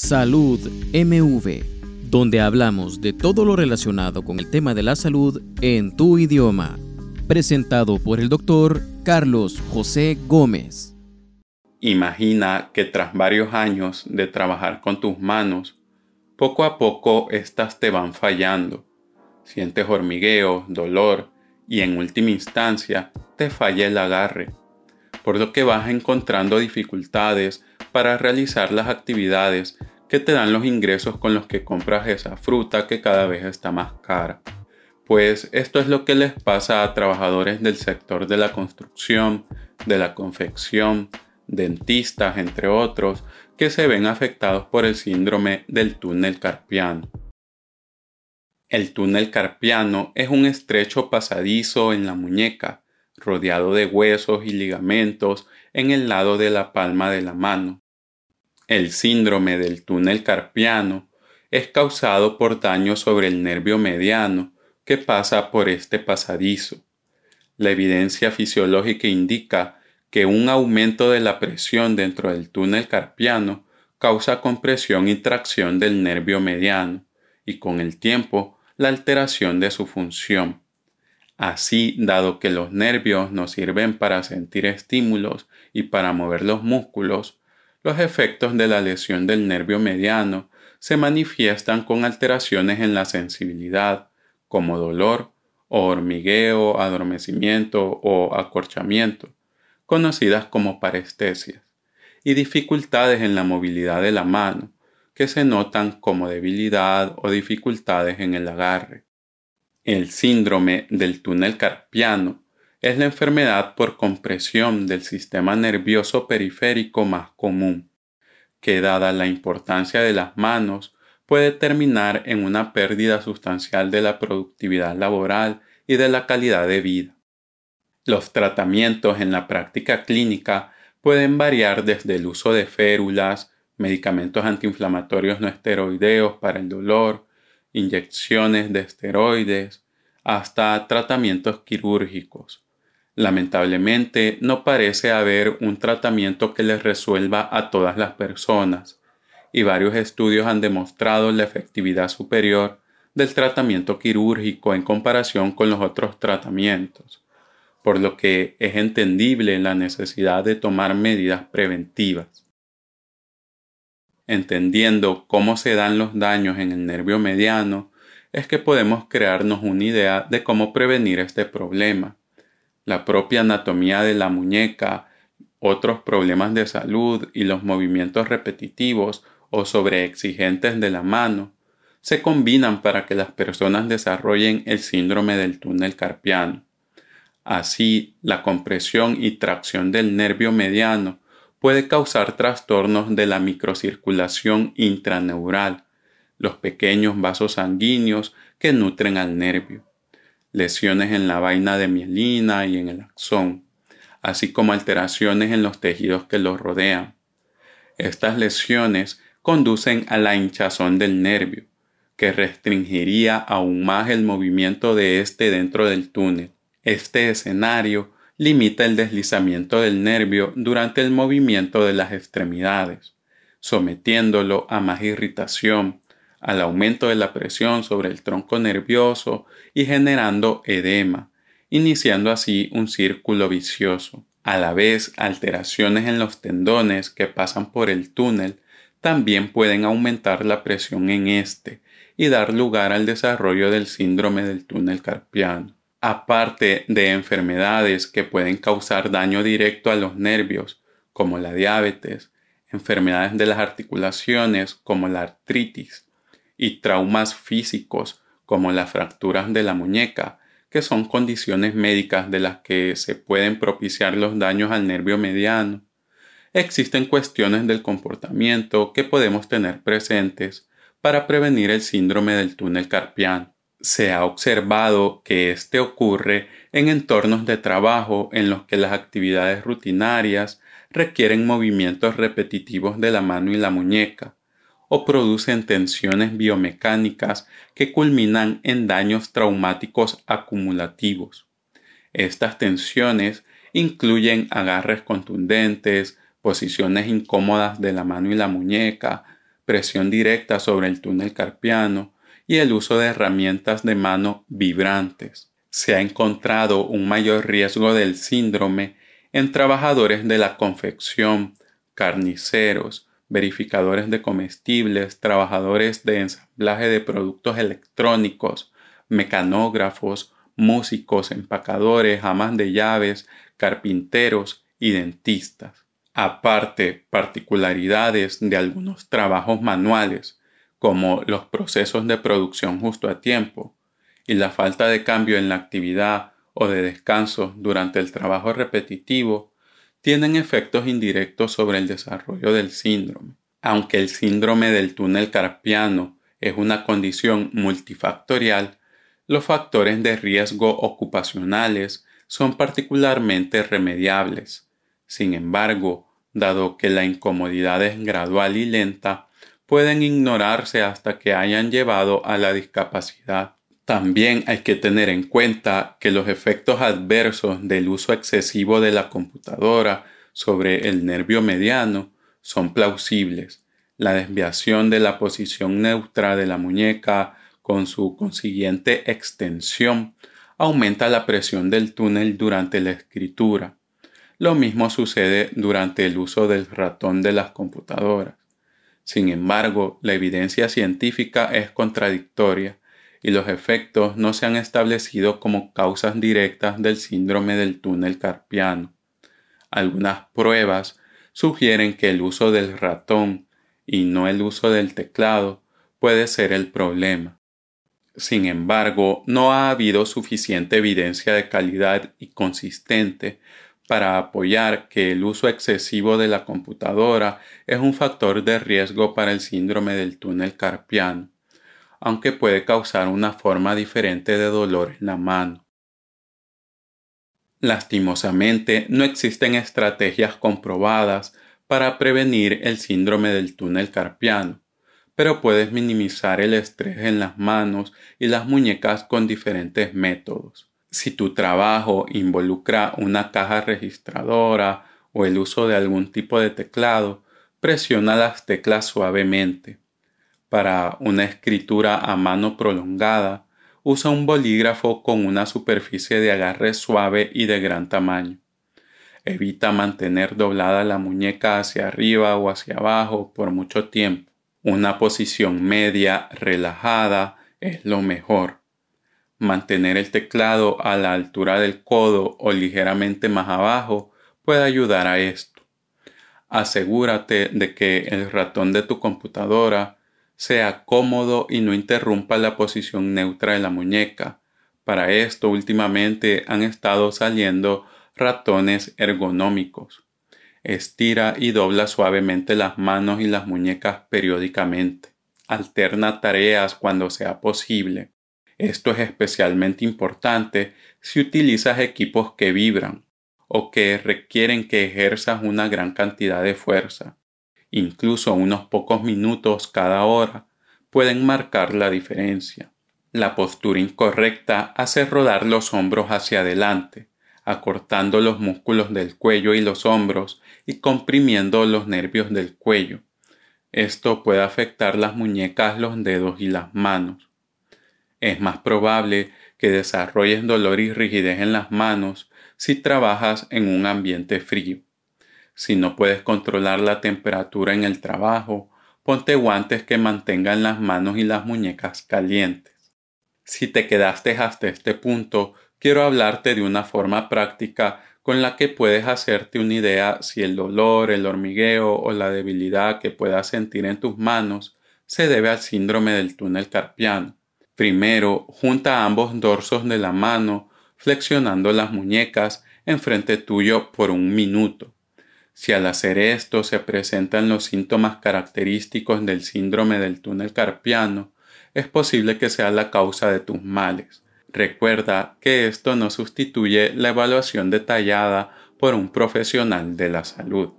Salud MV, donde hablamos de todo lo relacionado con el tema de la salud en tu idioma. Presentado por el doctor Carlos José Gómez. Imagina que tras varios años de trabajar con tus manos, poco a poco éstas te van fallando. Sientes hormigueo, dolor y en última instancia te falla el agarre, por lo que vas encontrando dificultades para realizar las actividades que te dan los ingresos con los que compras esa fruta que cada vez está más cara. Pues esto es lo que les pasa a trabajadores del sector de la construcción, de la confección, dentistas, entre otros, que se ven afectados por el síndrome del túnel carpiano. El túnel carpiano es un estrecho pasadizo en la muñeca, rodeado de huesos y ligamentos en el lado de la palma de la mano, el síndrome del túnel carpiano es causado por daño sobre el nervio mediano que pasa por este pasadizo. La evidencia fisiológica indica que un aumento de la presión dentro del túnel carpiano causa compresión y tracción del nervio mediano y con el tiempo la alteración de su función. Así, dado que los nervios nos sirven para sentir estímulos y para mover los músculos, los efectos de la lesión del nervio mediano se manifiestan con alteraciones en la sensibilidad, como dolor o hormigueo, adormecimiento o acorchamiento, conocidas como parestesias, y dificultades en la movilidad de la mano, que se notan como debilidad o dificultades en el agarre. El síndrome del túnel carpiano es la enfermedad por compresión del sistema nervioso periférico más común, que dada la importancia de las manos, puede terminar en una pérdida sustancial de la productividad laboral y de la calidad de vida. Los tratamientos en la práctica clínica pueden variar desde el uso de férulas, medicamentos antiinflamatorios no esteroideos para el dolor, inyecciones de esteroides, hasta tratamientos quirúrgicos. Lamentablemente, no parece haber un tratamiento que les resuelva a todas las personas, y varios estudios han demostrado la efectividad superior del tratamiento quirúrgico en comparación con los otros tratamientos, por lo que es entendible la necesidad de tomar medidas preventivas. Entendiendo cómo se dan los daños en el nervio mediano, es que podemos crearnos una idea de cómo prevenir este problema la propia anatomía de la muñeca, otros problemas de salud y los movimientos repetitivos o sobreexigentes de la mano se combinan para que las personas desarrollen el síndrome del túnel carpiano. Así, la compresión y tracción del nervio mediano puede causar trastornos de la microcirculación intraneural, los pequeños vasos sanguíneos que nutren al nervio lesiones en la vaina de mielina y en el axón, así como alteraciones en los tejidos que los rodean. Estas lesiones conducen a la hinchazón del nervio, que restringiría aún más el movimiento de éste dentro del túnel. Este escenario limita el deslizamiento del nervio durante el movimiento de las extremidades, sometiéndolo a más irritación, al aumento de la presión sobre el tronco nervioso y generando edema, iniciando así un círculo vicioso. A la vez, alteraciones en los tendones que pasan por el túnel también pueden aumentar la presión en este y dar lugar al desarrollo del síndrome del túnel carpiano. Aparte de enfermedades que pueden causar daño directo a los nervios, como la diabetes, enfermedades de las articulaciones como la artritis, y traumas físicos como las fracturas de la muñeca, que son condiciones médicas de las que se pueden propiciar los daños al nervio mediano. Existen cuestiones del comportamiento que podemos tener presentes para prevenir el síndrome del túnel carpiano. Se ha observado que este ocurre en entornos de trabajo en los que las actividades rutinarias requieren movimientos repetitivos de la mano y la muñeca, o producen tensiones biomecánicas que culminan en daños traumáticos acumulativos. Estas tensiones incluyen agarres contundentes, posiciones incómodas de la mano y la muñeca, presión directa sobre el túnel carpiano y el uso de herramientas de mano vibrantes. Se ha encontrado un mayor riesgo del síndrome en trabajadores de la confección, carniceros, verificadores de comestibles, trabajadores de ensamblaje de productos electrónicos, mecanógrafos, músicos, empacadores, amas de llaves, carpinteros y dentistas. Aparte, particularidades de algunos trabajos manuales, como los procesos de producción justo a tiempo y la falta de cambio en la actividad o de descanso durante el trabajo repetitivo, tienen efectos indirectos sobre el desarrollo del síndrome. Aunque el síndrome del túnel carpiano es una condición multifactorial, los factores de riesgo ocupacionales son particularmente remediables. Sin embargo, dado que la incomodidad es gradual y lenta, pueden ignorarse hasta que hayan llevado a la discapacidad. También hay que tener en cuenta que los efectos adversos del uso excesivo de la computadora sobre el nervio mediano son plausibles. La desviación de la posición neutra de la muñeca con su consiguiente extensión aumenta la presión del túnel durante la escritura. Lo mismo sucede durante el uso del ratón de las computadoras. Sin embargo, la evidencia científica es contradictoria y los efectos no se han establecido como causas directas del síndrome del túnel carpiano. Algunas pruebas sugieren que el uso del ratón y no el uso del teclado puede ser el problema. Sin embargo, no ha habido suficiente evidencia de calidad y consistente para apoyar que el uso excesivo de la computadora es un factor de riesgo para el síndrome del túnel carpiano aunque puede causar una forma diferente de dolor en la mano. Lastimosamente, no existen estrategias comprobadas para prevenir el síndrome del túnel carpiano, pero puedes minimizar el estrés en las manos y las muñecas con diferentes métodos. Si tu trabajo involucra una caja registradora o el uso de algún tipo de teclado, presiona las teclas suavemente. Para una escritura a mano prolongada, usa un bolígrafo con una superficie de agarre suave y de gran tamaño. Evita mantener doblada la muñeca hacia arriba o hacia abajo por mucho tiempo. Una posición media relajada es lo mejor. Mantener el teclado a la altura del codo o ligeramente más abajo puede ayudar a esto. Asegúrate de que el ratón de tu computadora sea cómodo y no interrumpa la posición neutra de la muñeca. Para esto últimamente han estado saliendo ratones ergonómicos. Estira y dobla suavemente las manos y las muñecas periódicamente. Alterna tareas cuando sea posible. Esto es especialmente importante si utilizas equipos que vibran o que requieren que ejerzas una gran cantidad de fuerza incluso unos pocos minutos cada hora, pueden marcar la diferencia. La postura incorrecta hace rodar los hombros hacia adelante, acortando los músculos del cuello y los hombros y comprimiendo los nervios del cuello. Esto puede afectar las muñecas, los dedos y las manos. Es más probable que desarrolles dolor y rigidez en las manos si trabajas en un ambiente frío. Si no puedes controlar la temperatura en el trabajo, ponte guantes que mantengan las manos y las muñecas calientes. Si te quedaste hasta este punto, quiero hablarte de una forma práctica con la que puedes hacerte una idea si el dolor, el hormigueo o la debilidad que puedas sentir en tus manos se debe al síndrome del túnel carpiano. Primero, junta ambos dorsos de la mano, flexionando las muñecas enfrente tuyo por un minuto. Si al hacer esto se presentan los síntomas característicos del síndrome del túnel carpiano, es posible que sea la causa de tus males. Recuerda que esto no sustituye la evaluación detallada por un profesional de la salud.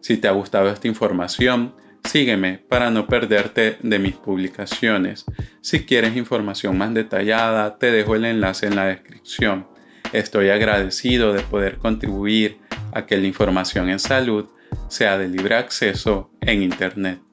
Si te ha gustado esta información, sígueme para no perderte de mis publicaciones. Si quieres información más detallada, te dejo el enlace en la descripción. Estoy agradecido de poder contribuir a que la información en salud sea de libre acceso en Internet.